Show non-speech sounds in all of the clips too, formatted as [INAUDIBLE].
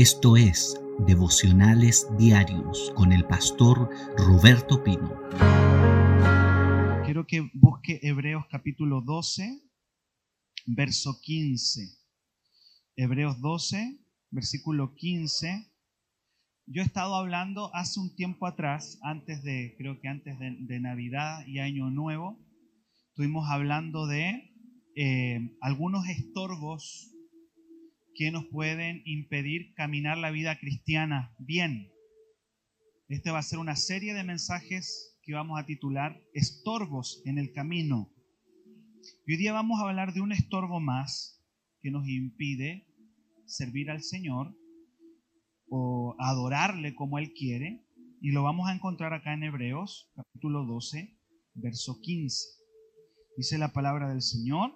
Esto es Devocionales Diarios con el pastor Roberto Pino. Quiero que busque Hebreos capítulo 12, verso 15. Hebreos 12, versículo 15. Yo he estado hablando hace un tiempo atrás, antes de, creo que antes de, Navidad y Año Nuevo, estuvimos hablando de eh, algunos estorbos que nos pueden impedir caminar la vida cristiana bien. Este va a ser una serie de mensajes que vamos a titular Estorbos en el camino. Y hoy día vamos a hablar de un estorbo más que nos impide servir al Señor o adorarle como Él quiere. Y lo vamos a encontrar acá en Hebreos capítulo 12, verso 15. Dice la palabra del Señor,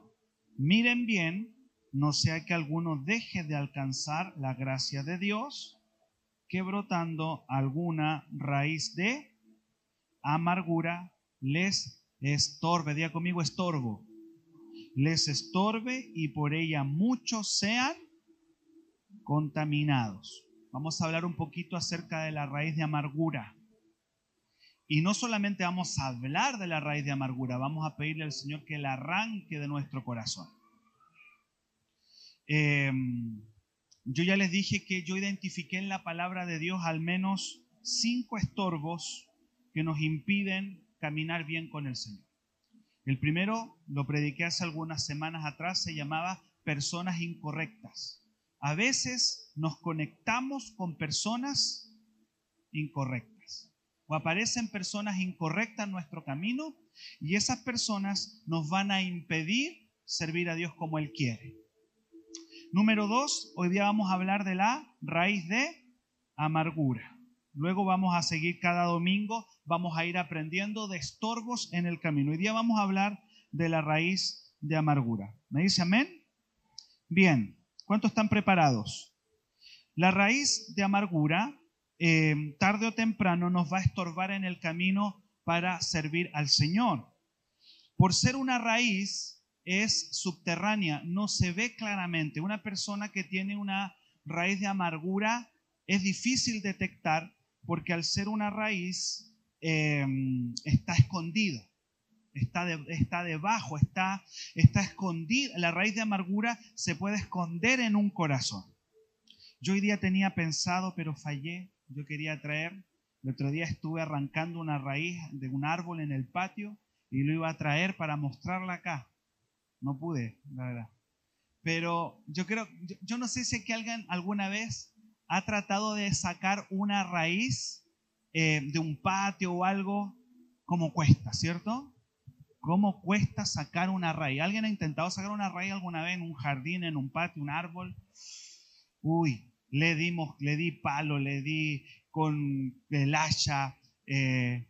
miren bien no sea que alguno deje de alcanzar la gracia de Dios, que brotando alguna raíz de amargura les estorbe. Diga conmigo estorbo. Les estorbe y por ella muchos sean contaminados. Vamos a hablar un poquito acerca de la raíz de amargura. Y no solamente vamos a hablar de la raíz de amargura, vamos a pedirle al Señor que la arranque de nuestro corazón. Em, yo ya les dije que yo identifiqué en la palabra de Dios al menos cinco estorbos que nos impiden caminar bien con el Señor. El primero lo prediqué hace algunas semanas atrás, se llamaba personas incorrectas. A veces nos conectamos con personas incorrectas o aparecen personas incorrectas en nuestro camino y esas personas nos van a impedir servir a Dios como Él quiere. Número dos, hoy día vamos a hablar de la raíz de amargura. Luego vamos a seguir cada domingo, vamos a ir aprendiendo de estorbos en el camino. Hoy día vamos a hablar de la raíz de amargura. ¿Me dice amén? Bien, ¿cuántos están preparados? La raíz de amargura, eh, tarde o temprano, nos va a estorbar en el camino para servir al Señor. Por ser una raíz, es subterránea, no se ve claramente. Una persona que tiene una raíz de amargura es difícil detectar porque al ser una raíz em, está escondida, está, está debajo, está, está escondida. La raíz de amargura se puede esconder en un corazón. Yo hoy día tenía pensado, pero fallé. Yo quería traer, el otro día estuve arrancando una raíz de un árbol en el patio y lo iba a traer para mostrarla acá no pude, la verdad. Pero yo creo, yo, no sé si alguien alguna vez ha tratado de sacar una raíz eh, de un patio o algo, como cuesta, ¿cierto? ¿Cómo cuesta sacar una raíz? ¿Alguien ha intentado sacar una raíz alguna vez en un jardín, en un patio, un árbol? Uy, le dimos, le di palo, le di con el hacha. Eh,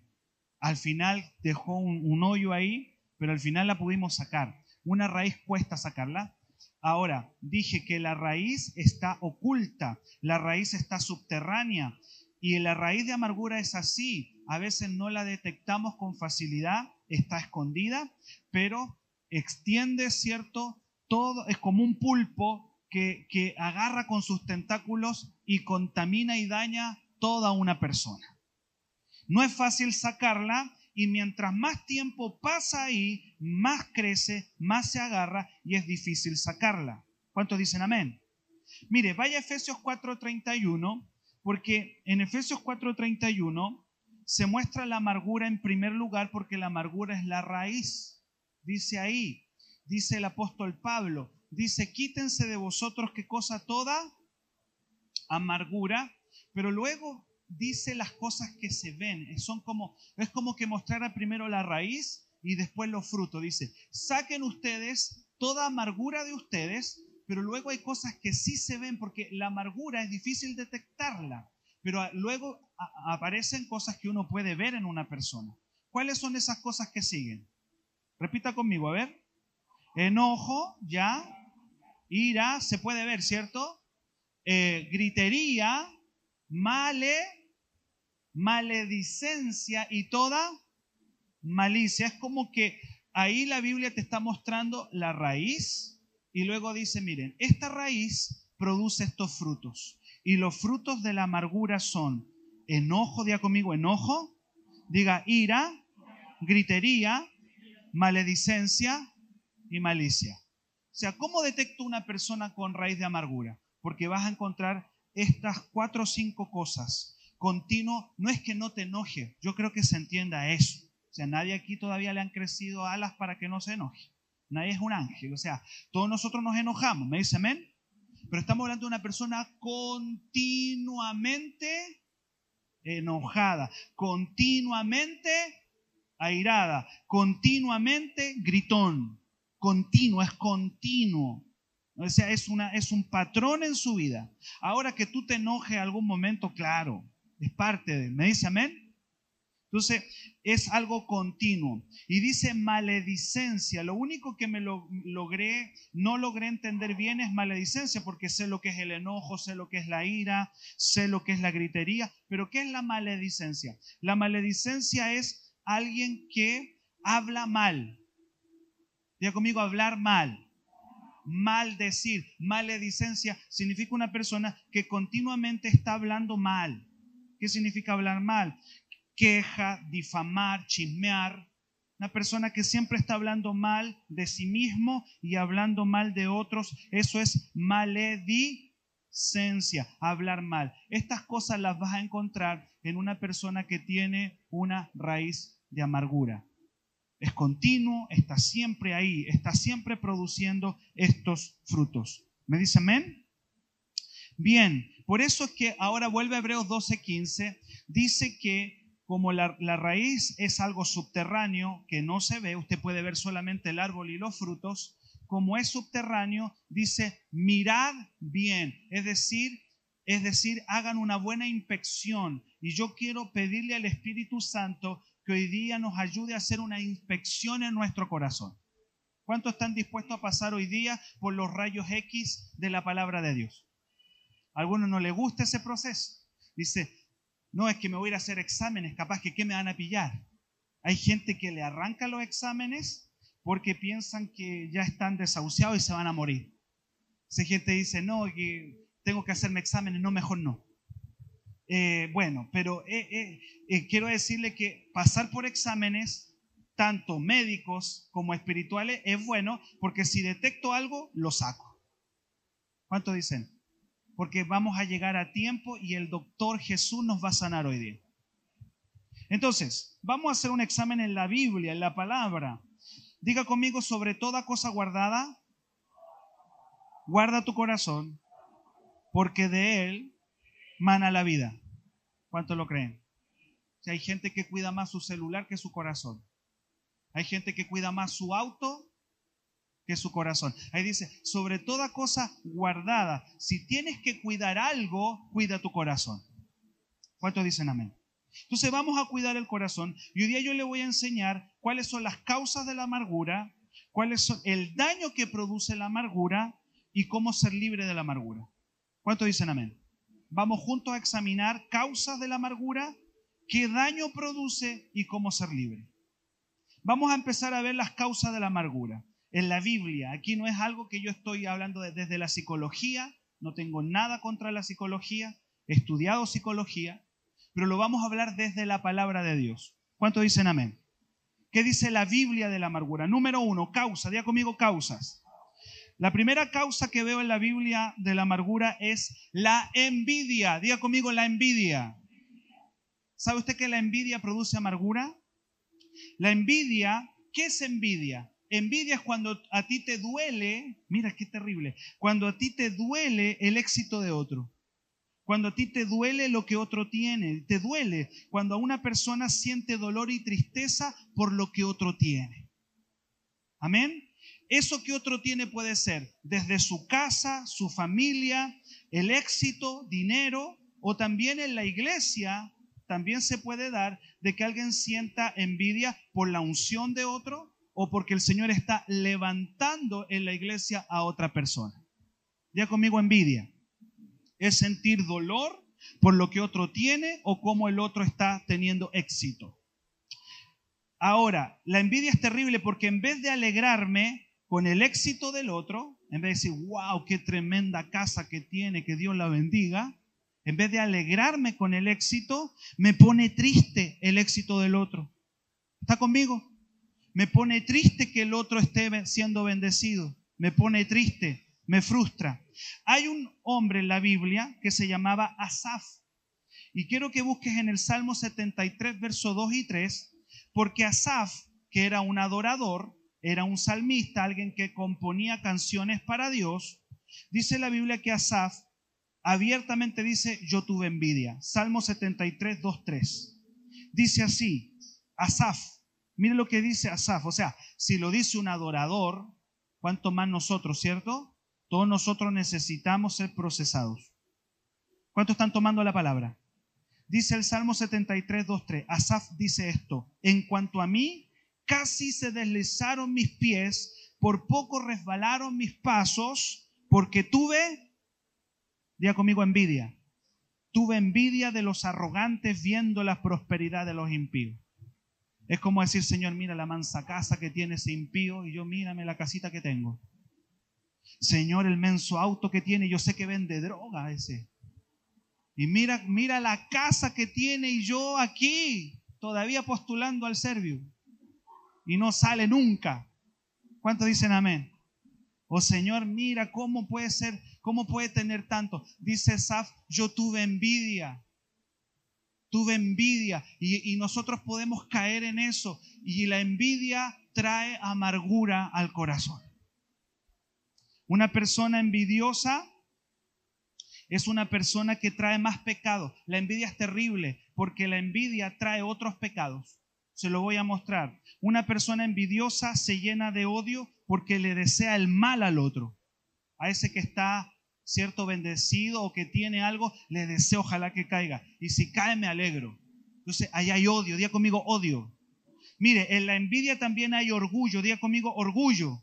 al final dejó un hoyo ahí, pero al final la pudimos sacar. Una raíz cuesta sacarla. Ahora, dije que la raíz está oculta, la raíz está subterránea y la raíz de amargura es así. A veces no la detectamos con facilidad, está escondida, pero extiende, ¿cierto? Todo es como un pulpo que, que agarra con sus tentáculos y contamina y daña toda una persona. No es fácil sacarla, y mientras más tiempo pasa ahí, más crece, más se agarra y es difícil sacarla. ¿Cuántos dicen amén? Mire, vaya a Efesios 4:31, porque en Efesios 4:31 se muestra la amargura en primer lugar porque la amargura es la raíz. Dice ahí, dice el apóstol Pablo, dice, quítense de vosotros qué cosa toda amargura, pero luego dice las cosas que se ven. Son como, es como que mostrara primero la raíz y después los frutos. Dice, saquen ustedes toda amargura de ustedes, pero luego hay cosas que sí se ven porque la amargura es difícil detectarla, pero luego aparecen cosas que uno puede ver en una persona. ¿Cuáles son esas cosas que siguen? Repita conmigo, a ver. Enojo, ya. Ira, se puede ver, ¿cierto? Eh, gritería, male, maledicencia y toda malicia. Es como que ahí la Biblia te está mostrando la raíz y luego dice, miren, esta raíz produce estos frutos. Y los frutos de la amargura son enojo, diga conmigo, enojo, diga ira, gritería, maledicencia y malicia. O sea, ¿cómo detecto una persona con raíz de amargura? Porque vas a encontrar estas cuatro o cinco cosas. Continuo, no es que no te enoje, yo creo que se entienda eso. O sea, nadie aquí todavía le han crecido alas para que no se enoje. Nadie es un ángel. O sea, todos nosotros nos enojamos. ¿Me dice amén? Pero estamos hablando de una persona continuamente enojada, continuamente airada, continuamente gritón. Continuo, es continuo. O sea, es, una, es un patrón en su vida. Ahora que tú te enojes algún momento, claro, es parte de. ¿Me dice amén? Entonces, es algo continuo. Y dice maledicencia. Lo único que me lo, logré, no logré entender bien es maledicencia, porque sé lo que es el enojo, sé lo que es la ira, sé lo que es la gritería. Pero ¿qué es la maledicencia? La maledicencia es alguien que habla mal. Diga conmigo, hablar mal. Maldecir. Maledicencia significa una persona que continuamente está hablando mal. ¿Qué significa hablar mal? queja, difamar, chismear. Una persona que siempre está hablando mal de sí mismo y hablando mal de otros, eso es maledicencia, hablar mal. Estas cosas las vas a encontrar en una persona que tiene una raíz de amargura. Es continuo, está siempre ahí, está siempre produciendo estos frutos. ¿Me dice amén? Bien, por eso es que ahora vuelve a Hebreos 12:15, dice que como la, raíz es algo subterráneo que no se ve, usted puede ver solamente el árbol y los frutos, como es subterráneo, dice, mirad bien, es decir, es decir, hagan una buena inspección. Y yo quiero pedirle al Espíritu Santo que hoy día nos ayude a hacer una inspección en nuestro corazón. ¿Cuántos están dispuestos a pasar hoy día por los rayos X de la palabra de Dios? A algunos no les gusta ese proceso. Dice, no, es que me voy a ir a hacer exámenes, capaz que qué me van a pillar. Hay gente que le arranca los exámenes porque piensan que ya están desahuciados y se van a morir. Esa gente dice, no, que tengo que hacerme exámenes, no, mejor no. Eh, bueno, pero eh, eh, quiero decirle que pasar por exámenes, tanto médicos como espirituales, es bueno porque si detecto algo, lo saco. ¿Cuánto dicen? Porque vamos a llegar a tiempo y el doctor Jesús nos va a sanar hoy día. Entonces, vamos a hacer un examen en la Biblia, en la palabra. Diga conmigo sobre toda cosa guardada, guarda tu corazón, porque de él mana la vida. ¿Cuánto lo creen? Hay gente que cuida más su celular que su corazón. Hay gente que cuida más su auto que su corazón. Ahí dice, sobre toda cosa guardada, si tienes que cuidar algo, cuida tu corazón. ¿Cuántos dicen amén? Entonces vamos a cuidar el corazón y hoy día yo le voy a enseñar cuáles son las causas de la amargura, cuáles son el daño que produce la amargura y cómo ser libre de la amargura. ¿Cuántos dicen amén? Vamos juntos a examinar causas de la amargura, qué daño produce y cómo ser libre. Vamos a empezar a ver las causas de la amargura en la Biblia. Aquí no es algo que yo estoy hablando desde la psicología, no tengo nada contra la psicología, he estudiado psicología, pero lo vamos a hablar desde la palabra de Dios. ¿Cuánto dicen amén? ¿Qué dice la Biblia de la amargura? Número uno, causa, diga conmigo causas. La primera causa que veo en la Biblia de la amargura es la envidia. Diga conmigo la envidia. ¿Sabe usted que la envidia produce amargura? La envidia, ¿qué es envidia? Envidia es cuando a ti te duele, mira qué terrible, cuando a ti te duele el éxito de otro. Cuando a ti te duele lo que otro tiene, te duele cuando a una persona siente dolor y tristeza por lo que otro tiene. Amén. Eso que otro tiene puede ser desde su casa, su familia, el éxito, dinero, o también en la iglesia, también se puede dar de que alguien sienta envidia por la unción de otro, o porque el Señor está levantando en la iglesia a otra persona. Ya conmigo envidia. Es sentir dolor por lo que otro tiene o cómo el otro está teniendo éxito. Ahora, la envidia es terrible porque en vez de alegrarme con el éxito del otro, en vez de decir, wow, qué tremenda casa que tiene, que Dios la bendiga, en vez de alegrarme con el éxito, me pone triste el éxito del otro. ¿Está conmigo? Me pone triste que el otro esté siendo bendecido. Me pone triste, me frustra. Hay un hombre en la Biblia que se llamaba Asaf. Y quiero que busques en el Salmo 73, versos 2 y 3, porque Asaf, que era un adorador, era un salmista, alguien que componía canciones para Dios, dice la Biblia que Asaf abiertamente dice, yo tuve envidia. Salmo 73, 2, 3. Dice así, Asaf, Mire lo que dice Asaf. O sea, si lo dice un adorador, ¿cuánto más nosotros, cierto? Todos nosotros necesitamos ser procesados. ¿Cuántos están tomando la palabra? Dice el Salmo 73, 2, 3. Asaf dice esto. En cuanto a mí, casi se deslizaron mis pies, por poco resbalaron mis pasos, porque tuve, diga conmigo, envidia. Tuve envidia de los arrogantes viendo la prosperidad de los impíos. Es como decir, Señor, mira la mansa casa que tiene ese impío y yo mírame la casita que tengo. Señor, el menso auto que tiene, yo sé que vende droga ese. Y mira, mira la casa que tiene y yo aquí, todavía postulando al Servio. Y no sale nunca. ¿Cuántos dicen amén? Oh Señor, mira cómo puede ser, cómo puede tener tanto. Dice Saf, yo tuve envidia tuve envidia y, nosotros podemos caer en eso y la envidia trae amargura al corazón. Una persona envidiosa es una persona que trae más pecado. La envidia es terrible porque la envidia trae otros pecados. Se lo voy a mostrar. Una persona envidiosa se llena de odio porque le desea el mal al otro. A ese que está cierto bendecido o que tiene algo, le deseo ojalá que caiga. Y si cae, me alegro. Entonces, ahí hay odio, diga conmigo odio. Mire, en la envidia también hay orgullo, diga conmigo orgullo.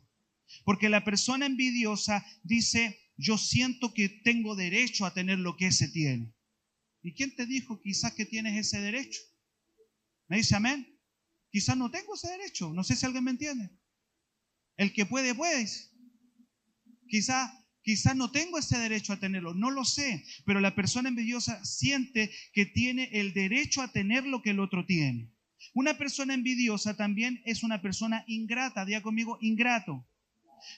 Porque la persona envidiosa dice, yo siento que tengo derecho a tener lo que ese tiene. ¿Y quién te dijo quizás que tienes ese derecho? Me dice amén. Quizás no tengo ese derecho. No sé si alguien me entiende. El que puede, puede. Quizás Quizás no tengo ese derecho a tenerlo, no lo sé, pero la persona envidiosa siente que tiene el derecho a tener lo que el otro tiene. Una persona envidiosa también es una persona ingrata, diga conmigo, ingrato,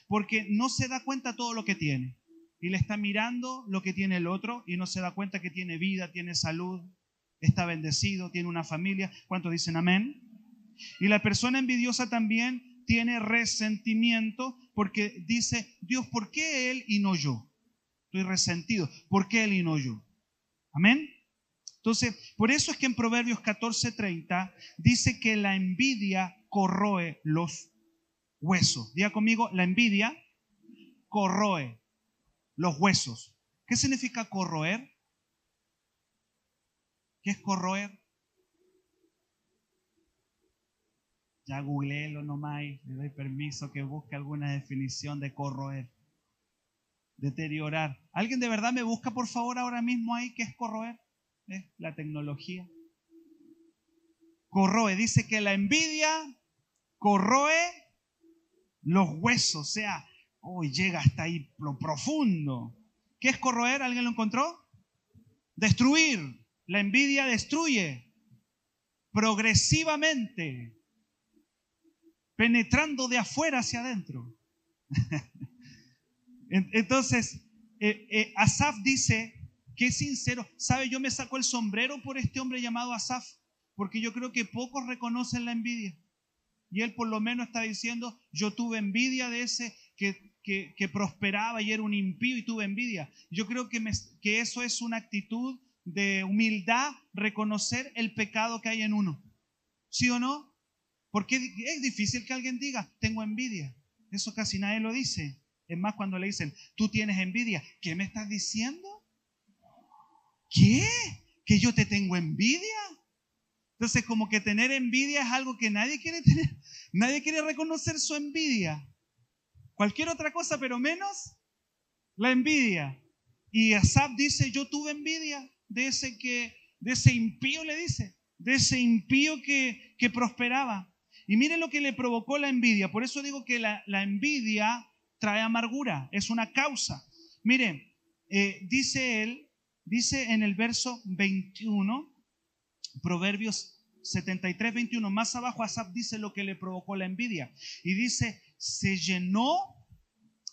porque no se da cuenta todo lo que tiene y le está mirando lo que tiene el otro y no se da cuenta que tiene vida, tiene salud, está bendecido, tiene una familia. ¿Cuántos dicen amén? Y la persona envidiosa también tiene resentimiento porque dice, Dios, ¿por qué Él y no yo? Estoy resentido. ¿Por qué Él y no yo? Amén. Entonces, por eso es que en Proverbios 14:30 dice que la envidia corroe los huesos. Diga conmigo, la envidia corroe los huesos. ¿Qué significa corroer? ¿Qué es corroer? Ya googleelo nomás le doy permiso que busque alguna definición de corroer, deteriorar. ¿Alguien de verdad me busca por favor ahora mismo ahí qué es corroer? Es la tecnología. Corroe, dice que la envidia corroe los huesos, o sea, hoy llega hasta ahí lo profundo. ¿Qué es corroer? ¿Alguien lo encontró? Destruir. La envidia destruye progresivamente penetrando de afuera hacia adentro. [LAUGHS] Entonces, eh, eh, Asaf dice que es sincero. ¿Sabe? Yo me saco el sombrero por este hombre llamado Asaf, porque yo creo que pocos reconocen la envidia. Y él por lo menos está diciendo, yo tuve envidia de ese que, que, prosperaba y era un impío y tuve envidia. Yo creo que, que eso es una actitud de humildad, reconocer el pecado que hay en uno. ¿Sí o no? Porque es difícil que alguien diga, tengo envidia. Eso casi nadie lo dice. Es más, cuando le dicen, tú tienes envidia, ¿qué me estás diciendo? ¿Qué? ¿Que yo te tengo envidia? Entonces, como que tener envidia es algo que nadie quiere tener. [LAUGHS] Nadie quiere reconocer su envidia. Cualquier otra cosa, pero menos la envidia. Y Asaf dice, yo tuve envidia de ese que, de ese impío, le dice, de ese impío que, que prosperaba. Y miren lo que le provocó la envidia. Por eso digo que la, envidia trae amargura, es una causa. Mire, eh, dice él, dice en el verso 21, Proverbios 73, 21, más abajo Asaf dice lo que le provocó la envidia. Y dice, se llenó,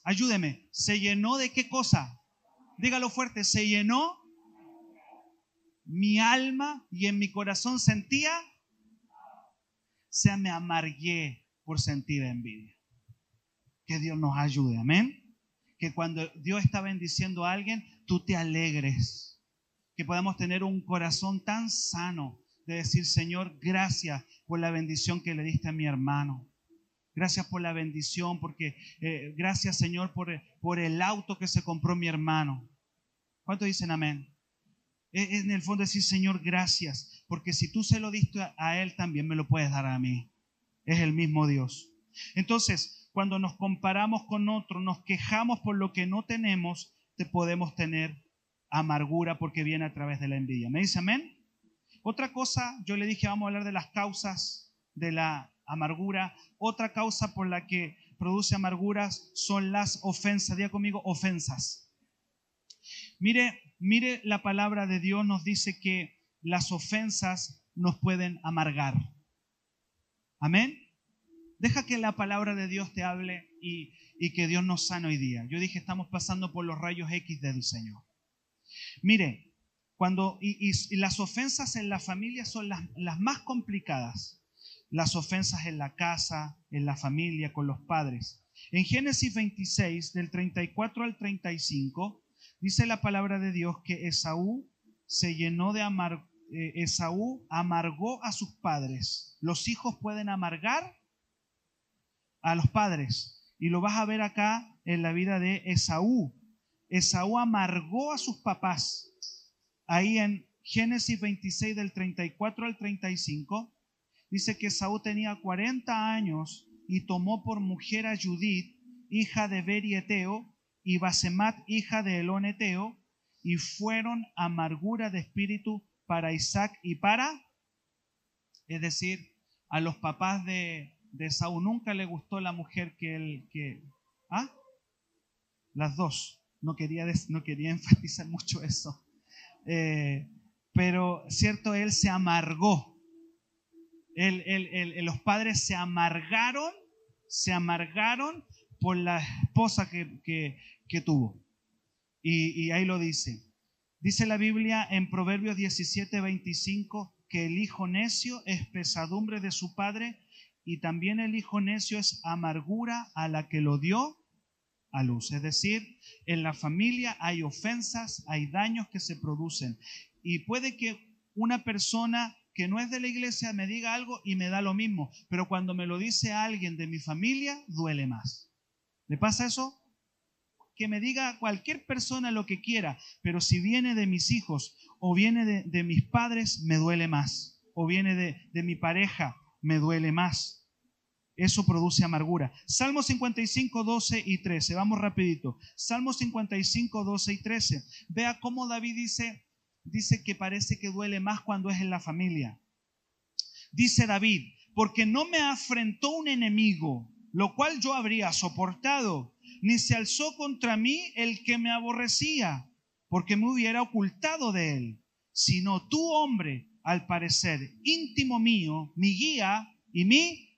ayúdeme, se llenó de qué cosa? Dígalo fuerte, se llenó mi alma y en mi corazón sentía, se me amargué por sentir envidia. Que Dios nos ayude, amén. Que cuando Dios está bendiciendo a alguien, tú te alegres. Que podamos tener un corazón tan sano de decir, Señor, gracias por la bendición que le diste a mi hermano. Gracias por la bendición, porque eh, gracias, Señor, por, por el auto que se compró mi hermano. ¿Cuántos dicen amén? Es en el fondo decir, Señor, gracias, porque si tú se lo diste a Él, también me lo puedes dar a mí. Es el mismo Dios. Entonces, cuando nos comparamos con otros, nos quejamos por lo que no tenemos, te podemos tener amargura porque viene a través de la envidia. ¿Me dice amén? Otra cosa, yo le dije, vamos a hablar de las causas de la amargura. Otra causa por la que produce amarguras son las ofensas. Diga conmigo, ofensas. Mire, mire, la palabra de Dios nos dice que las ofensas nos pueden amargar. Amén. Deja que la palabra de Dios te hable y, que Dios nos sane hoy día. Yo dije, estamos pasando por los rayos X del Señor. Mire, cuando, y, las ofensas en la familia son las, más complicadas. Las ofensas en la casa, en la familia, con los padres. En Génesis 26, del 34 al 35, dice la palabra de Dios que Esaú se llenó de amar, Esaú amargó a sus padres. Los hijos pueden amargar a los padres. Y lo vas a ver acá en la vida de Esaú. Esaú amargó a sus papás ahí en Génesis 26 del 34 al 35, dice que Saúl tenía 40 años y tomó por mujer a Judith, hija de Berieteo, y Basemat, hija de Eloneteo, y fueron amargura de espíritu para Isaac y para, es decir, a los papás de, de Saúl nunca le gustó la mujer que él, que, ¿ah? Las dos. No quería, no quería [LAUGHS] enfatizar mucho eso. Eh, pero, ¿cierto? Él se amargó. los padres se amargaron, se amargaron por la esposa que, tuvo. Y, y, ahí lo dice. Dice la Biblia en Proverbios 17, 25 que el hijo necio es pesadumbre de su padre y también el hijo necio es amargura a la que lo dio a luz. Es decir, en la familia hay ofensas, hay daños que se producen. Y puede que una persona que no es de la iglesia me diga algo y me da lo mismo, pero cuando me lo dice alguien de mi familia, duele más. ¿Le pasa eso? Que me diga cualquier persona lo que quiera, pero si viene de mis hijos o viene de, mis padres, me duele más. O viene de, mi pareja, me duele más eso produce amargura. Salmo 55, 12 y 13. Vamos rapidito. Salmo 55, 12 y 13. Vea cómo David dice, dice que parece que duele más cuando es en la familia. Dice David, porque no me afrentó un enemigo, lo cual yo habría soportado, ni se alzó contra mí el que me aborrecía, porque me hubiera ocultado de él, sino tú, hombre, al parecer íntimo mío, mi guía y mi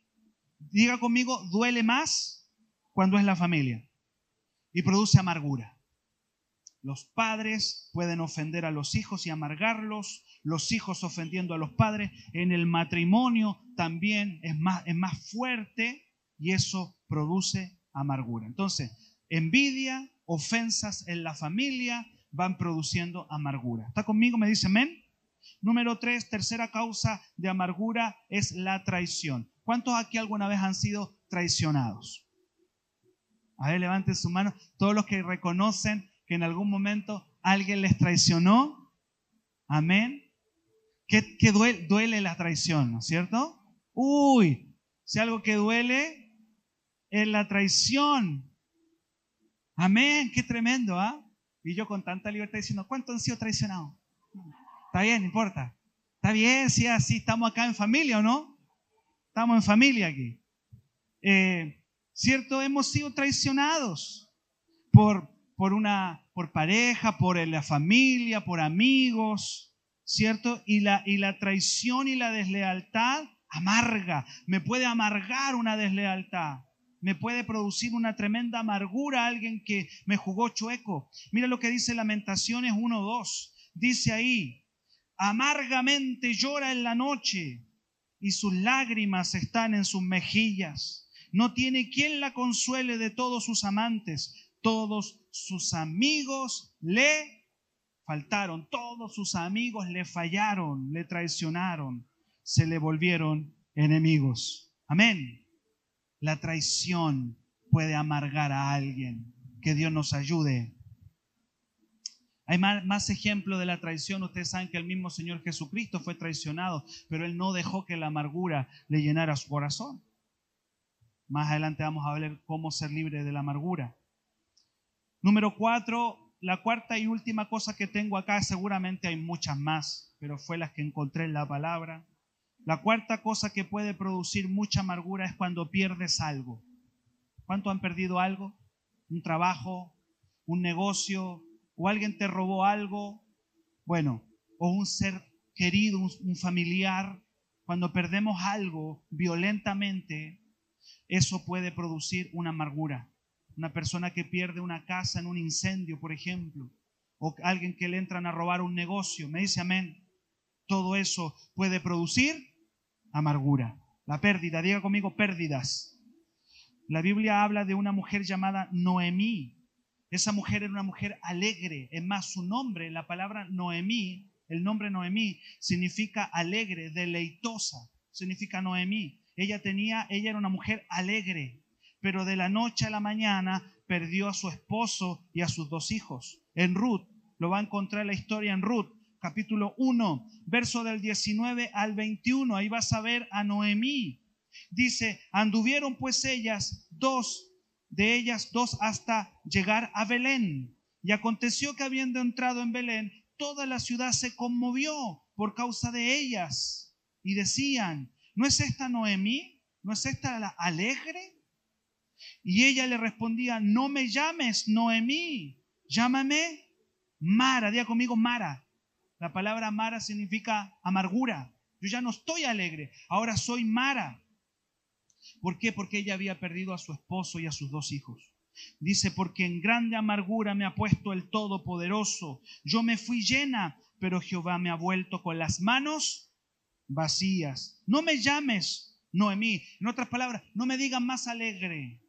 diga conmigo, duele más cuando es la familia y produce amargura. Los padres pueden ofender a los hijos y amargarlos, los hijos ofendiendo a los padres. En el matrimonio también es más, es más fuerte y eso produce amargura. Entonces, envidia, ofensas en la familia van produciendo amargura. ¿Está conmigo? Me dice amén. Número tres, tercera causa de amargura es la traición. ¿Cuántos aquí alguna vez han sido traicionados? A ver, levanten su mano. Todos los que reconocen que en algún momento alguien les traicionó. Amén. ¿Qué, duele, duele, la traición, ¿no es cierto? Uy, si algo que duele es la traición. Amén, qué tremendo, ¿ah? Y yo con tanta libertad diciendo, ¿cuántos han sido traicionados? Está bien, no importa. Está bien, si así estamos acá en familia o no. Estamos en familia aquí. Eh, ¿Cierto? Hemos sido traicionados por, por una por pareja, por la familia, por amigos, ¿cierto? Y la, y la traición y la deslealtad amarga, me puede amargar una deslealtad, me puede producir una tremenda amargura alguien que me jugó chueco. Mira lo que dice Lamentaciones 1.2, dice ahí, amargamente llora en la noche y sus lágrimas están en sus mejillas. No tiene quien la consuele de todos sus amantes. Todos sus amigos le faltaron, todos sus amigos le fallaron, le traicionaron, se le volvieron enemigos. Amén. La traición puede amargar a alguien. Que Dios nos ayude. Hay más, ejemplos de la traición. Ustedes saben que el mismo Señor Jesucristo fue traicionado, pero Él no dejó que la amargura le llenara su corazón. Más adelante vamos a ver cómo ser libre de la amargura. Número cuatro, la cuarta y última cosa que tengo acá, seguramente hay muchas más, pero fue las que encontré en la palabra. La cuarta cosa que puede producir mucha amargura es cuando pierdes algo. ¿Cuánto han perdido algo? Un trabajo, un negocio, o alguien te robó algo. Bueno, o un ser querido, un familiar. Cuando perdemos algo violentamente, eso puede producir una amargura. Una persona que pierde una casa en un incendio, por ejemplo, o alguien que le entran a robar un negocio. Me dice amén. Todo eso puede producir amargura. La pérdida, diga conmigo pérdidas. La Biblia habla de una mujer llamada Noemí. Esa mujer era una mujer alegre. Es más, su nombre, la palabra Noemí, el nombre Noemí significa alegre, deleitosa. Significa Noemí. Ella tenía, ella era una mujer alegre, pero de la noche a la mañana perdió a su esposo y a sus dos hijos. En Ruth, lo va a encontrar la historia en Ruth, capítulo 1, verso del 19 al 21. Ahí vas a ver a Noemí. Dice, anduvieron pues ellas dos, de ellas dos hasta llegar a Belén. Y aconteció que habiendo entrado en Belén, toda la ciudad se conmovió por causa de ellas. Y decían, ¿no es esta Noemí? ¿No es esta la alegre? Y ella le respondía, no me llames Noemí, llámame Mara. Diga conmigo Mara. La palabra Mara significa amargura. Yo ya no estoy alegre, ahora soy Mara. ¿Por qué? Porque ella había perdido a su esposo y a sus dos hijos. Dice, porque en grande amargura me ha puesto el Todopoderoso. Yo me fui llena, pero Jehová me ha vuelto con las manos vacías. No me llames Noemí. En otras palabras, no me digan más alegre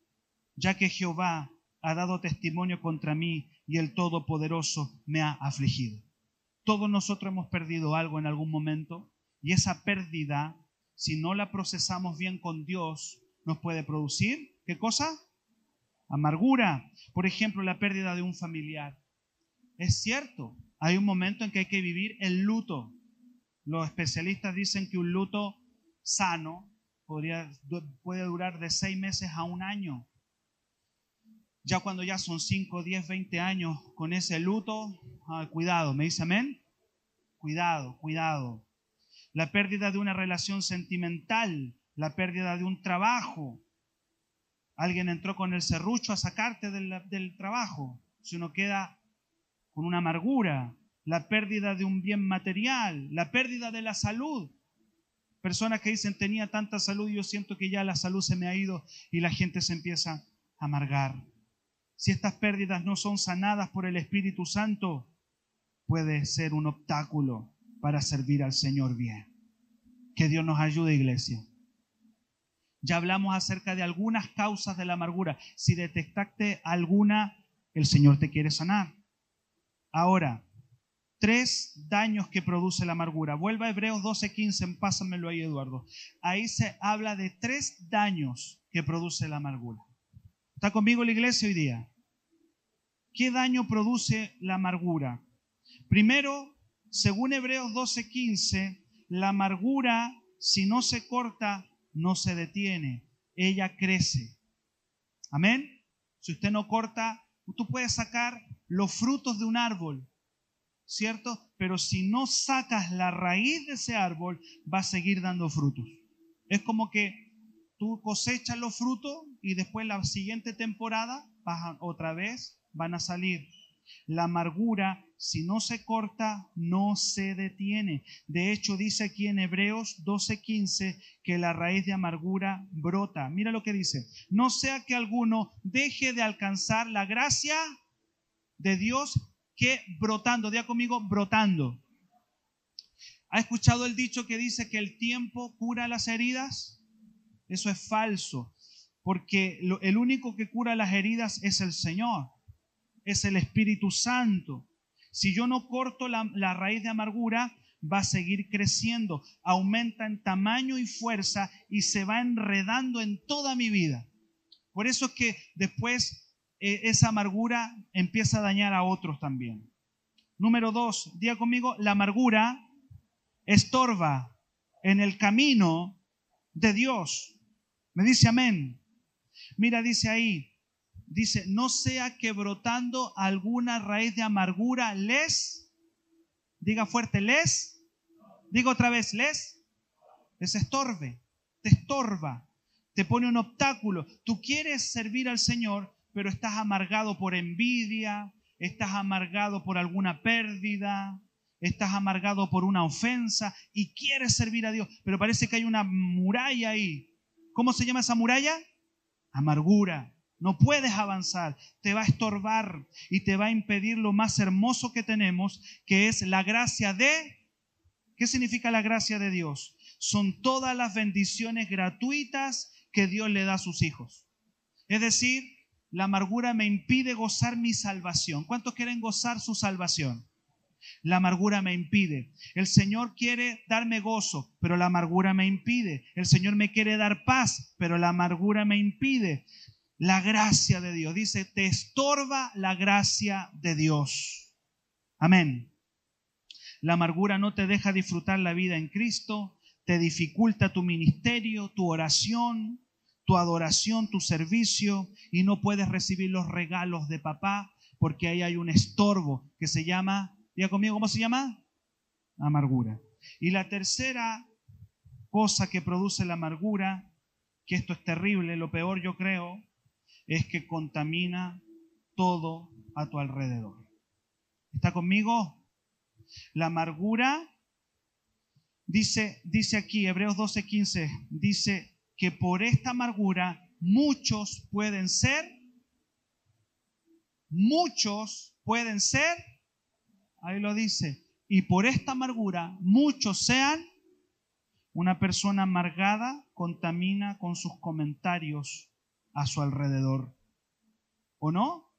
ya que Jehová ha dado testimonio contra mí y el Todopoderoso me ha afligido. Todos nosotros hemos perdido algo en algún momento y esa pérdida, si no la procesamos bien con Dios, nos puede producir, ¿qué cosa? Amargura. Por ejemplo, la pérdida de un familiar. Es cierto, hay un momento en que hay que vivir el luto. Los especialistas dicen que un luto sano podría, puede durar de seis meses a un año. Ya cuando ya son 5, 10, 20 años con ese luto, ah, cuidado, ¿me dice amén? Cuidado, cuidado. La pérdida de una relación sentimental, la pérdida de un trabajo. Alguien entró con el serrucho a sacarte del, trabajo. Si uno queda con una amargura, la pérdida de un bien material, la pérdida de la salud. Personas que dicen tenía tanta salud y yo siento que ya la salud se me ha ido y la gente se empieza a amargar si estas pérdidas no son sanadas por el Espíritu Santo, puede ser un obstáculo para servir al Señor bien. Que Dios nos ayude, iglesia. Ya hablamos acerca de algunas causas de la amargura. Si detectaste alguna, el Señor te quiere sanar. Ahora, tres daños que produce la amargura. Vuelva a Hebreos 12:15, pásamelo ahí, Eduardo. Ahí se habla de tres daños que produce la amargura. ¿Está conmigo la iglesia hoy día? ¿Qué daño produce la amargura? Primero, según Hebreos 12:15, la amargura, si no se corta, no se detiene, ella crece. Amén. Si usted no corta, tú puedes sacar los frutos de un árbol, ¿cierto? Pero si no sacas la raíz de ese árbol, va a seguir dando frutos. Es como que tú cosechas los frutos y después la siguiente temporada otra vez van a salir. La amargura, si no se corta, no se detiene. De hecho, dice aquí en Hebreos 12:15 que la raíz de amargura brota. Mira lo que dice. No sea que alguno deje de alcanzar la gracia de Dios que brotando, diga conmigo, brotando. ¿Ha escuchado el dicho que dice que el tiempo cura las heridas? Eso es falso, porque el único que cura las heridas es el Señor es el Espíritu Santo. Si yo no corto la, raíz de amargura, va a seguir creciendo, aumenta en tamaño y fuerza y se va enredando en toda mi vida. Por eso es que después eh, esa amargura empieza a dañar a otros también. Número dos, diga conmigo, la amargura estorba en el camino de Dios. Me dice amén. Mira, dice ahí, dice, no sea que brotando alguna raíz de amargura les, diga fuerte, les, diga otra vez, les, les estorbe, te estorba, te pone un obstáculo. Tú quieres servir al Señor, pero estás amargado por envidia, estás amargado por alguna pérdida, estás amargado por una ofensa y quieres servir a Dios, pero parece que hay una muralla ahí. ¿Cómo se llama esa muralla? Amargura. No puedes avanzar, te va a estorbar y te va a impedir lo más hermoso que tenemos, que es la gracia de... ¿Qué significa la gracia de Dios? Son todas las bendiciones gratuitas que Dios le da a sus hijos. Es decir, la amargura me impide gozar mi salvación. ¿Cuántos quieren gozar su salvación? La amargura me impide. El Señor quiere darme gozo, pero la amargura me impide. El Señor me quiere dar paz, pero la amargura me impide la gracia de Dios. Dice, te estorba la gracia de Dios. Amén. La amargura no te deja disfrutar la vida en Cristo, te dificulta tu ministerio, tu oración, tu adoración, tu servicio y no puedes recibir los regalos de papá porque ahí hay un estorbo que se llama, diga conmigo, ¿cómo se llama? Amargura. Y la tercera cosa que produce la amargura, que esto es terrible, lo peor yo creo, es que contamina todo a tu alrededor. ¿Está conmigo? La amargura, dice, dice aquí, Hebreos 12:15, dice que por esta amargura muchos pueden ser, muchos pueden ser, ahí lo dice, y por esta amargura muchos sean, una persona amargada contamina con sus comentarios a su alrededor. ¿O no?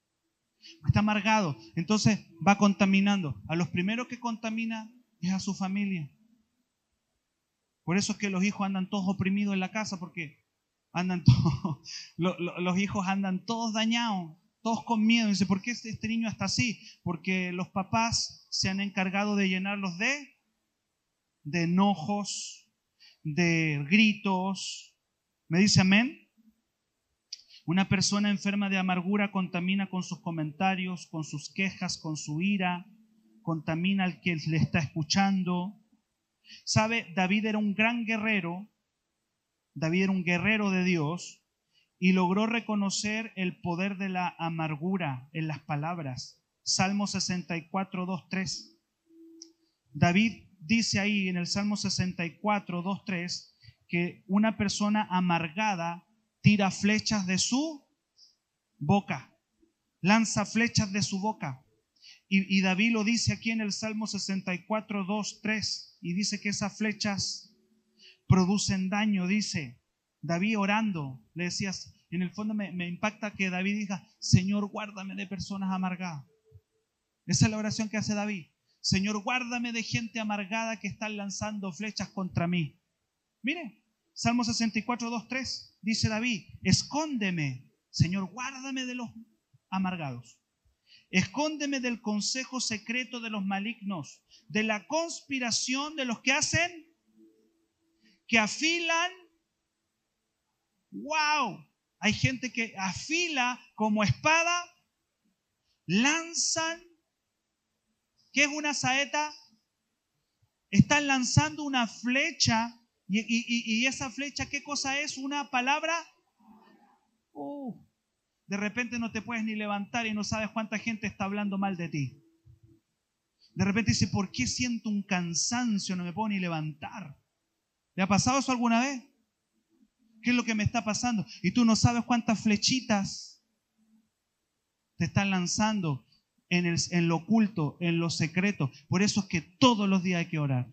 Está amargado. Entonces va contaminando. A los primeros que contamina es a su familia. Por eso es que los hijos andan todos oprimidos en la casa, porque andan [LAUGHS] todos, los, hijos andan todos dañados, todos con miedo. Dice, ¿por qué este, este niño está así? Porque los papás se han encargado de llenarlos de, de enojos, de gritos. ¿Me dice amén? Una persona enferma de amargura contamina con sus comentarios, con sus quejas, con su ira, contamina al que le está escuchando. Sabe, David era un gran guerrero, David era un guerrero de Dios y logró reconocer el poder de la amargura en las palabras. Salmo 64, 2, 3. David dice ahí en el Salmo 64, 2, 3 que una persona amargada tira flechas de su boca, lanza flechas de su boca. Y, David lo dice aquí en el Salmo 64, 2, 3, y dice que esas flechas producen daño, dice David orando, le decías, en el fondo me, impacta que David diga, Señor, guárdame de personas amargadas. Esa es la oración que hace David. Señor, guárdame de gente amargada que están lanzando flechas contra mí. Mire, Salmo 64, 2, 3, dice David, escóndeme, Señor, guárdame de los amargados. Escóndeme del consejo secreto de los malignos, de la conspiración de los que hacen, que afilan. ¡Wow! Hay gente que afila como espada, lanzan. ¿Qué es una saeta? Están lanzando una flecha Y, esa flecha, ¿qué cosa es? Una palabra. Uh, de repente no te puedes ni levantar y no sabes cuánta gente está hablando mal de ti. De repente dice, ¿por qué siento un cansancio? No me puedo ni levantar. ¿Le ha pasado eso alguna vez? ¿Qué es lo que me está pasando? Y tú no sabes cuántas flechitas te están lanzando en, el, en lo oculto, en lo secreto. Por eso es que todos los días hay que orar.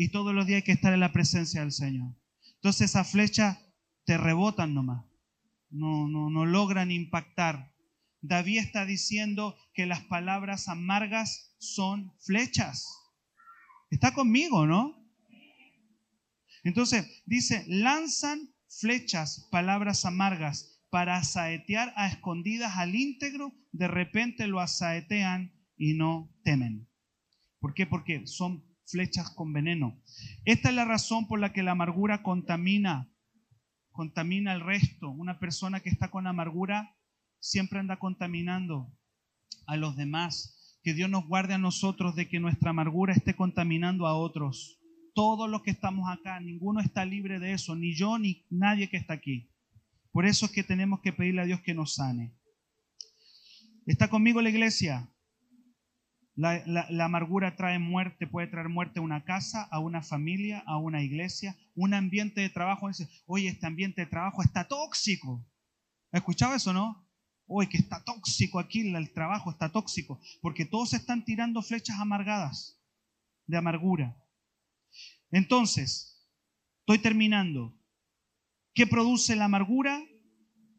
Y todos los días hay que estar en la presencia del Señor. Entonces esas flechas te rebotan nomás. No, no, no logran impactar. David está diciendo que las palabras amargas son flechas. Está conmigo, ¿no? Entonces dice, lanzan flechas, palabras amargas, para asaetear a escondidas al íntegro, de repente lo asaetean y no temen. ¿Por qué? Porque son flechas con veneno. Esta es la razón por la que la amargura contamina, contamina el resto. Una persona que está con amargura siempre anda contaminando a los demás. Que Dios nos guarde a nosotros de que nuestra amargura esté contaminando a otros. Todos los que estamos acá, ninguno está libre de eso, ni yo ni nadie que está aquí. Por eso es que tenemos que pedirle a Dios que nos sane. ¿Está conmigo la iglesia? La, amargura trae muerte, puede traer muerte a una casa, a una familia, a una iglesia, un ambiente de trabajo. Dice, oye, este ambiente de trabajo está tóxico. ¿Ha escuchado eso, no? Oye, que está tóxico aquí, el trabajo está tóxico, porque todos están tirando flechas amargadas, de amargura. Entonces, estoy terminando. ¿Qué produce la amargura?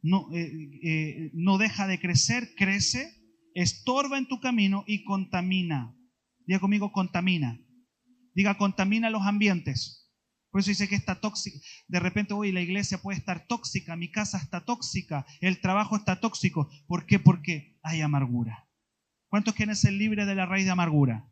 No, eh, eh, no deja de crecer, crece, estorba en tu camino y contamina. Diga conmigo, contamina. Diga, contamina los ambientes. Por eso dice que está tóxica. De repente, hoy la iglesia puede estar tóxica, mi casa está tóxica, el trabajo está tóxico. ¿Por qué? Porque hay amargura. ¿Cuántos quieren ser libres de la raíz de amargura?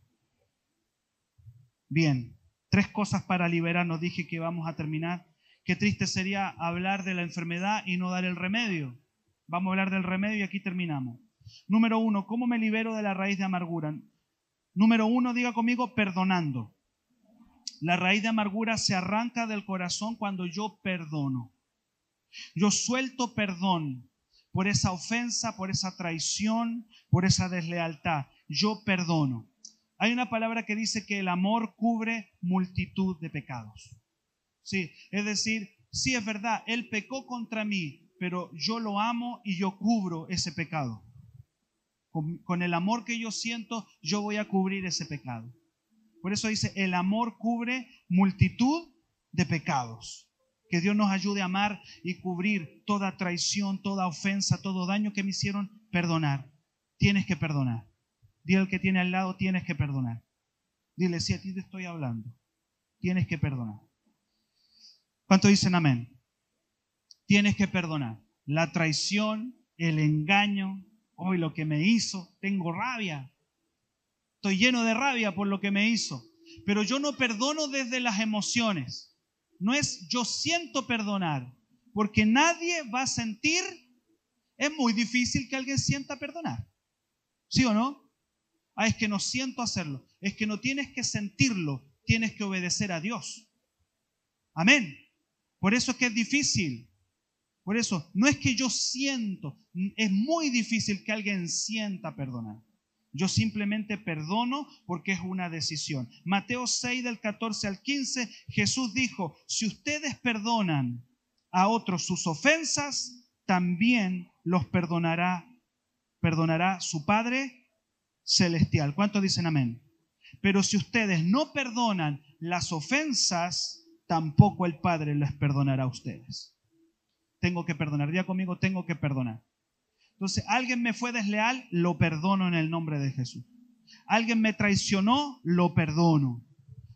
Bien, tres cosas para liberarnos. Dije que vamos a terminar Qué triste sería hablar de la enfermedad y no dar el remedio. Vamos a hablar del remedio y aquí terminamos. Número uno, ¿cómo me libero de la raíz de amargura? Número uno, diga conmigo, perdonando. La raíz de amargura se arranca del corazón cuando yo perdono. Yo suelto perdón por esa ofensa, por esa traición, por esa deslealtad. Yo perdono. Hay una palabra que dice que el amor cubre multitud de pecados. Sí, es decir, sí es verdad, Él pecó contra mí, pero yo lo amo y yo cubro ese pecado. Con, el amor que yo siento, yo voy a cubrir ese pecado. Por eso dice, el amor cubre multitud de pecados. Que Dios nos ayude a amar y cubrir toda traición, toda ofensa, todo daño que me hicieron, perdonar. Tienes que perdonar. Dile al que tiene al lado, tienes que perdonar. Dile, si a ti te estoy hablando, tienes que perdonar. ¿Cuánto dicen amén? Tienes que perdonar. La traición, el engaño, hoy lo que me hizo, tengo rabia. Estoy lleno de rabia por lo que me hizo. Pero yo no perdono desde las emociones. No es yo siento perdonar, porque nadie va a sentir, es muy difícil que alguien sienta perdonar. ¿Sí o no? Ah, es que no siento hacerlo. Es que no tienes que sentirlo, tienes que obedecer a Dios. Amén. Por eso es que es difícil. Por eso, no es que yo siento, es muy difícil que alguien sienta perdonar. Yo simplemente perdono porque es una decisión. Mateo 6 del 14 al 15, Jesús dijo, si ustedes perdonan a otros sus ofensas, también los perdonará, perdonará su Padre celestial. ¿Cuántos dicen amén? Pero si ustedes no perdonan las ofensas tampoco el Padre les perdonará a ustedes. Tengo que perdonar. Día conmigo, tengo que perdonar. Entonces, alguien me fue desleal, lo perdono en el nombre de Jesús. Alguien me traicionó, lo perdono.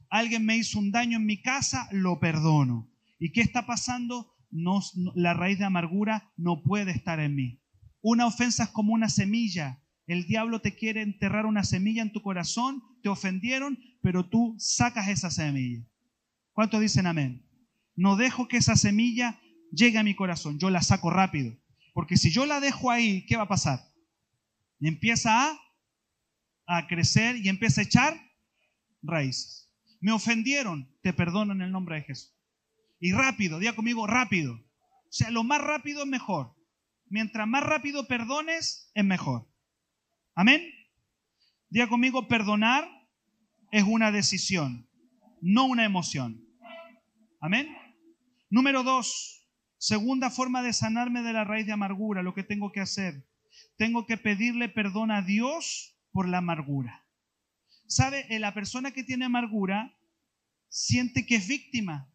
Alguien me hizo un daño en mi casa, lo perdono. ¿Y qué está pasando? No, la raíz de amargura no puede estar en mí. Una ofensa es como una semilla. El diablo te quiere enterrar una semilla en tu corazón, te ofendieron, pero tú sacas esa semilla. ¿Cuántos dicen amén? No dejo que esa semilla llegue a mi corazón, yo la saco rápido. Porque si yo la dejo ahí, ¿qué va a pasar? Empieza a, a crecer y empieza a echar raíces. me ofendieron, te perdono en el nombre de Jesús. Y rápido, diga conmigo, rápido. O sea, lo más rápido es mejor. Mientras más rápido perdones, es mejor. Amén. Diga conmigo, perdonar es una decisión, no una emoción. Amén. Número dos, segunda forma de sanarme de la raíz de amargura, lo que tengo que hacer. Tengo que pedirle perdón a Dios por la amargura. ¿Sabe? Eh, la persona que tiene amargura siente que es víctima.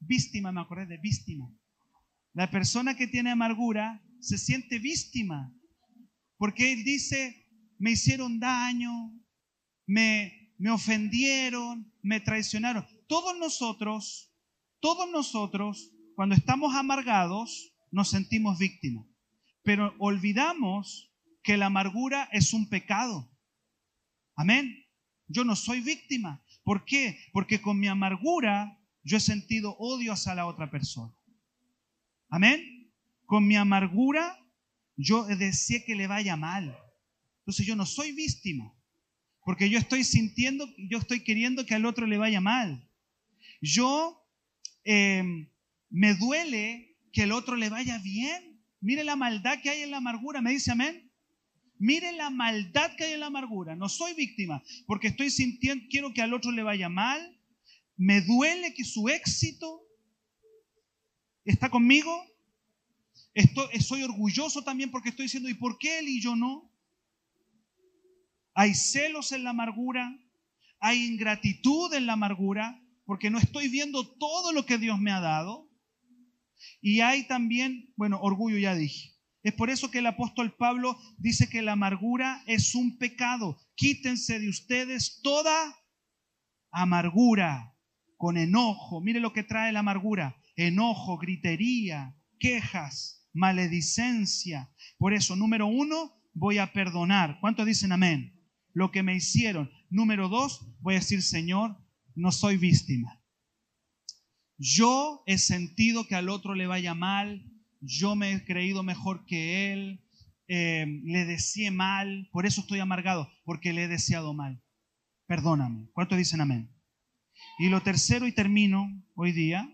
Víctima, me acordé de víctima. La persona que tiene amargura se siente víctima. Porque él dice, me hicieron daño, me, me ofendieron, me traicionaron. Todos nosotros, todos nosotros, cuando estamos amargados, nos sentimos víctimas. Pero olvidamos que la amargura es un pecado. Amén. Yo no soy víctima. ¿Por qué? Porque con mi amargura yo he sentido odio hacia la otra persona. Amén. Con mi amargura yo deseé que le vaya mal. Entonces yo no soy víctima. Porque yo estoy sintiendo, yo estoy queriendo que al otro le vaya mal. Yo em, me duele que el otro le vaya bien. Mire la maldad que hay en la amargura. ¿Me dice amén? Mire la maldad que hay en la amargura. No soy víctima porque estoy sintiendo, quiero que al otro le vaya mal. Me duele que su éxito está conmigo. Estoy, soy orgulloso también porque estoy diciendo, ¿y por qué él y yo no? Hay celos en la amargura, hay ingratitud en la amargura, porque no estoy viendo todo lo que Dios me ha dado. Y hay también, bueno, orgullo ya dije. Es por eso que el apóstol Pablo dice que la amargura es un pecado. Quítense de ustedes toda amargura con enojo. Mire lo que trae la amargura. Enojo, gritería, quejas, maledicencia. Por eso, número uno, voy a perdonar. ¿Cuántos dicen amén? Lo que me hicieron. Número dos, voy a decir, Señor, no soy víctima. Yo he sentido que al otro le vaya mal, yo me he creído mejor que él, eh, le deseé mal, por eso estoy amargado, porque le he deseado mal. Perdóname. ¿Cuántos dicen amén? Y lo tercero, y termino hoy día,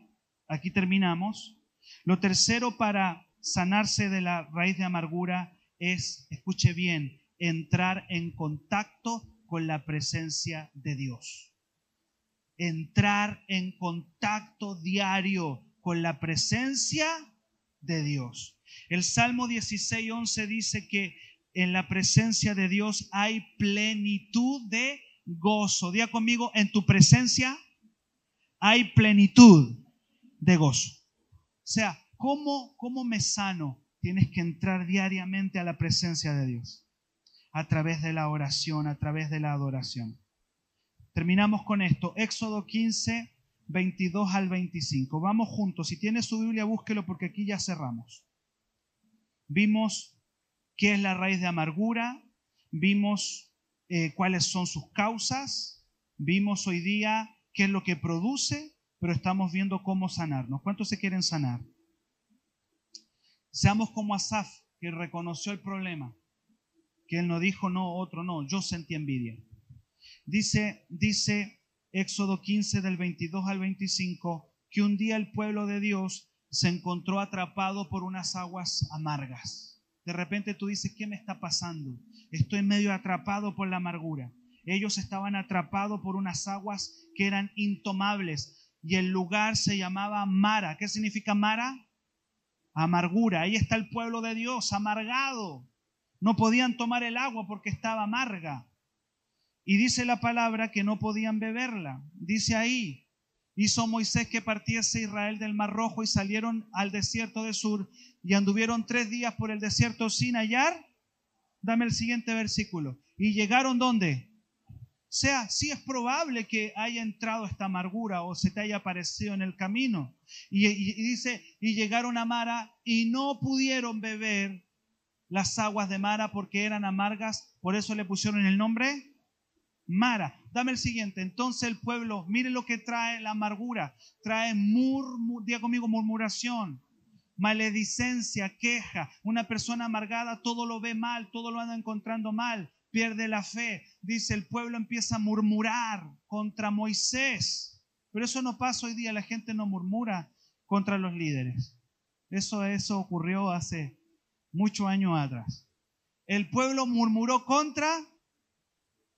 aquí terminamos, lo tercero para sanarse de la raíz de amargura es, escuche bien, entrar en contacto con la presencia de Dios. Entrar en contacto diario con la presencia de Dios. El Salmo 16, 11 dice que en la presencia de Dios hay plenitud de gozo. Día conmigo, en tu presencia hay plenitud de gozo. O sea, ¿cómo, ¿cómo me sano? Tienes que entrar diariamente a la presencia de Dios. A través de la oración, a través de la adoración. Terminamos con esto. Éxodo 15, 22 al 25. Vamos juntos. Si tiene su Biblia, búsquelo porque aquí ya cerramos. Vimos qué es la raíz de amargura. Vimos eh, cuáles son sus causas. Vimos hoy día qué es lo que produce, pero estamos viendo cómo sanarnos. ¿Cuántos se quieren sanar? Seamos como Asaf, que reconoció el problema, que él no dijo no, otro no, yo sentí envidia. Dice, dice Éxodo 15 del 22 al 25, que un día el pueblo de Dios se encontró atrapado por unas aguas amargas. De repente tú dices, ¿qué me está pasando? Estoy medio atrapado por la amargura. Ellos estaban atrapados por unas aguas que eran intomables y el lugar se llamaba Mara. ¿Qué significa Mara? Amargura. Ahí está el pueblo de Dios, amargado. No podían tomar el agua porque estaba amarga. Y dice la palabra que no podían beberla. Dice ahí, hizo Moisés que partiese Israel del Mar Rojo y salieron al desierto de Sur y anduvieron tres días por el desierto sin hallar. Dame el siguiente versículo. ¿Y llegaron dónde? O sea, sí es probable que haya entrado esta amargura o se te haya aparecido en el camino. Y, y dice, y llegaron a Mara y no pudieron beber las aguas de Mara porque eran amargas, por eso le pusieron el nombre Mara. Dame el siguiente. Entonces el pueblo, mire lo que trae la amargura. Trae murmur, conmigo, murmuración, maledicencia, queja. Una persona amargada todo lo ve mal, todo lo anda encontrando mal. pierde la fe. Dice, el pueblo empieza a murmurar contra Moisés. Pero eso no pasa hoy día, la gente no murmura contra los líderes. Eso, eso ocurrió hace muchos años atrás. El pueblo murmuró contra,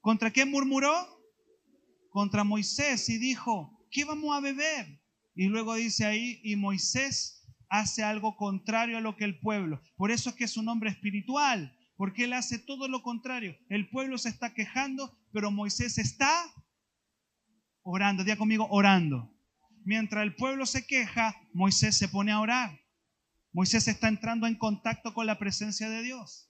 ¿contra qué murmuró? Contra Moisés y dijo, ¿qué vamos a beber? Y luego dice ahí, y Moisés hace algo contrario a lo que el pueblo. Por eso es que es un hombre espiritual, porque él hace todo lo contrario. El pueblo se está quejando, pero Moisés está orando. Día conmigo, orando. Mientras el pueblo se queja, Moisés se pone a orar. Moisés está entrando en contacto con la presencia de Dios.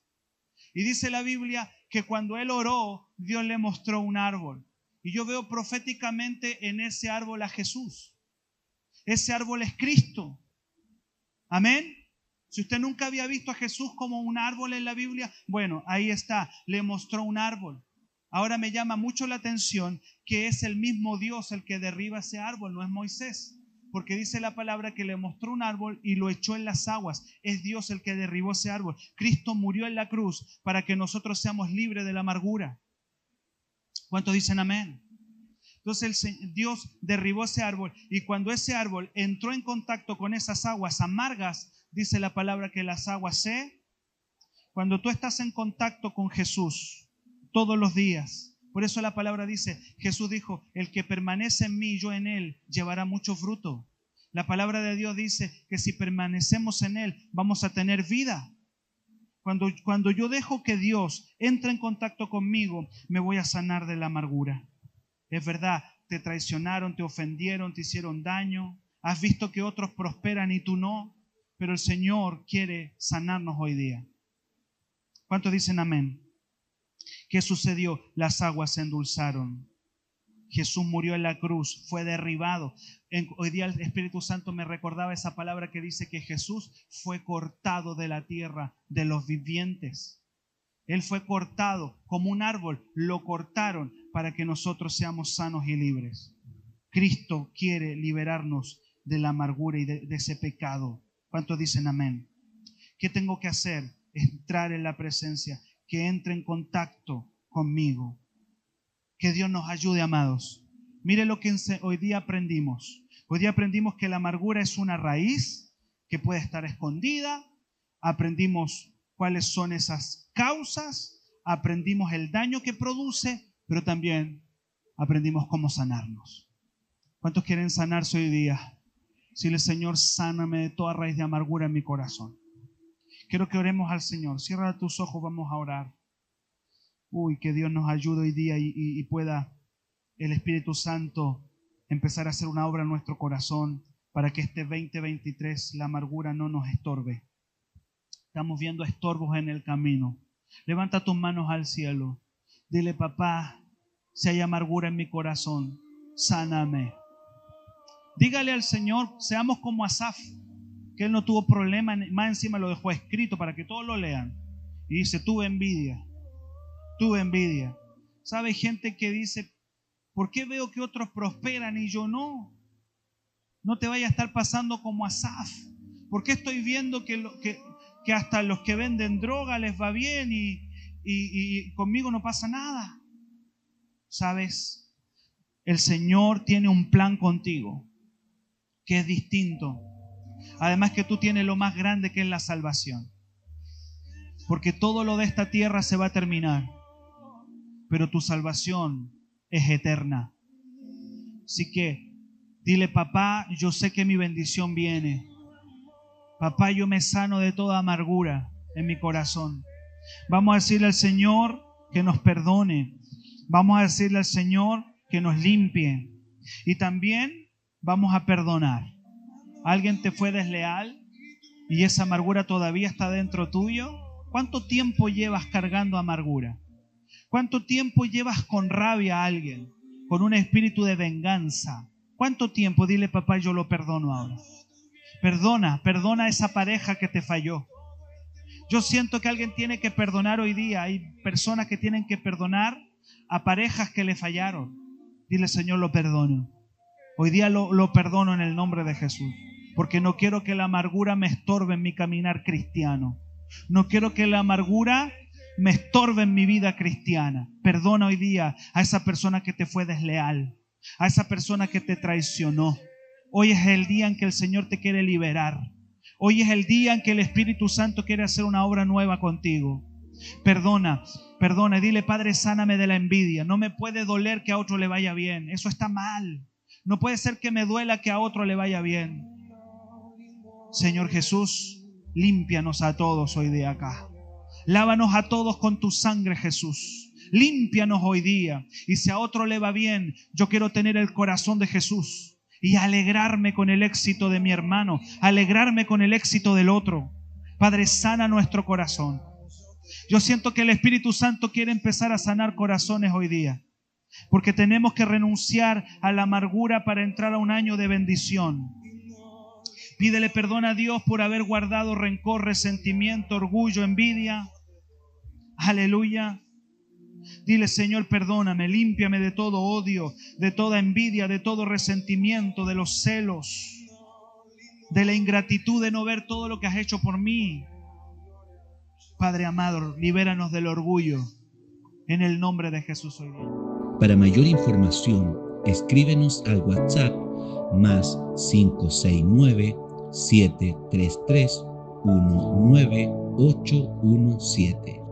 Y dice la Biblia que cuando él oró, Dios le mostró un árbol. Y yo veo proféticamente en ese árbol a Jesús. Ese árbol es Cristo. Amén. Si usted nunca había visto a Jesús como un árbol en la Biblia, bueno, ahí está, le mostró un árbol. Ahora me llama mucho la atención que es el mismo Dios el que derriba ese árbol, no es Moisés. Porque dice la palabra que le mostró un árbol y lo echó en las aguas. Es Dios el que derribó ese árbol. Cristo murió en la cruz para que nosotros seamos libres de la amargura. ¿Cuántos dicen amén? Entonces Dios derribó ese árbol y cuando ese árbol entró en contacto con esas aguas amargas, dice la palabra que las aguas se... Cuando tú estás en contacto con Jesús todos los días, por eso la palabra dice, Jesús dijo, el que permanece en mí yo en él, llevará mucho fruto. La palabra de Dios dice que si permanecemos en él, vamos a tener vida. Cuando, cuando yo dejo que Dios entre en contacto conmigo, me voy a sanar de la amargura. Es verdad, te traicionaron, te ofendieron, te hicieron daño. Has visto que otros prosperan y tú no. Pero el Señor quiere sanarnos hoy día. ¿Cuántos dicen amén? ¿Qué sucedió? Las aguas se endulzaron. Jesús murió en la cruz, fue derribado. hoy día el Espíritu Santo me recordaba esa palabra que dice que Jesús fue cortado de la tierra de los vivientes. Él fue cortado como un árbol, lo cortaron para que nosotros seamos sanos y libres. Cristo quiere liberarnos de la amargura y de, ese pecado. ¿Cuántos dicen amén? ¿Qué tengo que hacer? Entrar en la presencia, que entre en contacto conmigo. Que Dios nos ayude, amados. Mire lo que hoy día aprendimos. Hoy día aprendimos que la amargura es una raíz que puede estar escondida. Aprendimos cuáles son esas causas, aprendimos el daño que produce, pero también aprendimos cómo sanarnos. ¿Cuántos quieren sanarse hoy día? el Señor, sáname de toda raíz de amargura en mi corazón. Quiero que oremos al Señor. Cierra tus ojos, vamos a orar. Uy, que Dios nos ayude hoy día y, pueda el Espíritu Santo empezar a hacer una obra en nuestro corazón para que este 2023 la amargura no nos estorbe. Estamos viendo estorbos en el camino. Levanta tus manos al cielo. Dile, papá, si hay amargura en mi corazón, sáname. Dígale al Señor, seamos como Asaf, que él no tuvo problema, más encima lo dejó escrito para que todos lo lean. Y dice, tuve envidia, tuve envidia. ¿Sabe gente que dice, ¿por qué veo que otros prosperan y yo no? No te vaya a estar pasando como Asaf. ¿Por qué estoy viendo que, que, hasta los que venden droga les va bien y, y, conmigo no pasa nada. ¿Sabes? El Señor tiene un plan contigo que es distinto. Además que tú tienes lo más grande que es la salvación. Porque todo lo de esta tierra se va a terminar. Pero tu salvación es eterna. Así que dile, papá, yo sé que mi bendición viene. Papá, yo me sano de toda amargura en mi corazón. Vamos a decirle al Señor que nos perdone. Vamos a decirle al Señor que nos limpie. Y también vamos a perdonar. ¿Alguien te fue desleal y esa amargura todavía está dentro tuyo? ¿Cuánto tiempo llevas cargando amargura? ¿Cuánto tiempo llevas con rabia a alguien? Con un espíritu de venganza. ¿Cuánto tiempo? Dile, papá, yo lo perdono ahora. Perdona, perdona a esa pareja que te falló. Yo siento que alguien tiene que perdonar hoy día. Hay personas que tienen que perdonar a parejas que le fallaron. Dile, Señor, lo perdono. Hoy día lo, lo perdono en el nombre de Jesús. Porque no quiero que la amargura me estorbe en mi caminar cristiano. No quiero que la amargura me estorba en mi vida cristiana. Perdona hoy día a esa persona que te fue desleal, a esa persona que te traicionó. Hoy es el día en que el Señor te quiere liberar. Hoy es el día en que el Espíritu Santo quiere hacer una obra nueva contigo. Perdona, perdona, dile, Padre, sáname de la envidia. No me puede doler que a otro le vaya bien. Eso está mal. No puede ser que me duela que a otro le vaya bien. Señor Jesús, límpianos a todos hoy de acá. Lávanos a todos con tu sangre, Jesús. Límpianos hoy día. Y si a otro le va bien, yo quiero tener el corazón de Jesús y alegrarme con el éxito de mi hermano, alegrarme con el éxito del otro. Padre, sana nuestro corazón. Yo siento que el Espíritu Santo quiere empezar a sanar corazones hoy día, porque tenemos que renunciar a la amargura para entrar a un año de bendición. Pídele perdón a Dios por haber guardado rencor, resentimiento, orgullo, envidia. Aleluya. Dile, Señor, perdóname, límpiame de todo odio, de toda envidia, de todo resentimiento, de los celos, de la ingratitud de no ver todo lo que has hecho por mí. Padre amado, libéranos del orgullo en el nombre de Jesús hoy Para mayor información, escríbenos al WhatsApp más 569 733 19817.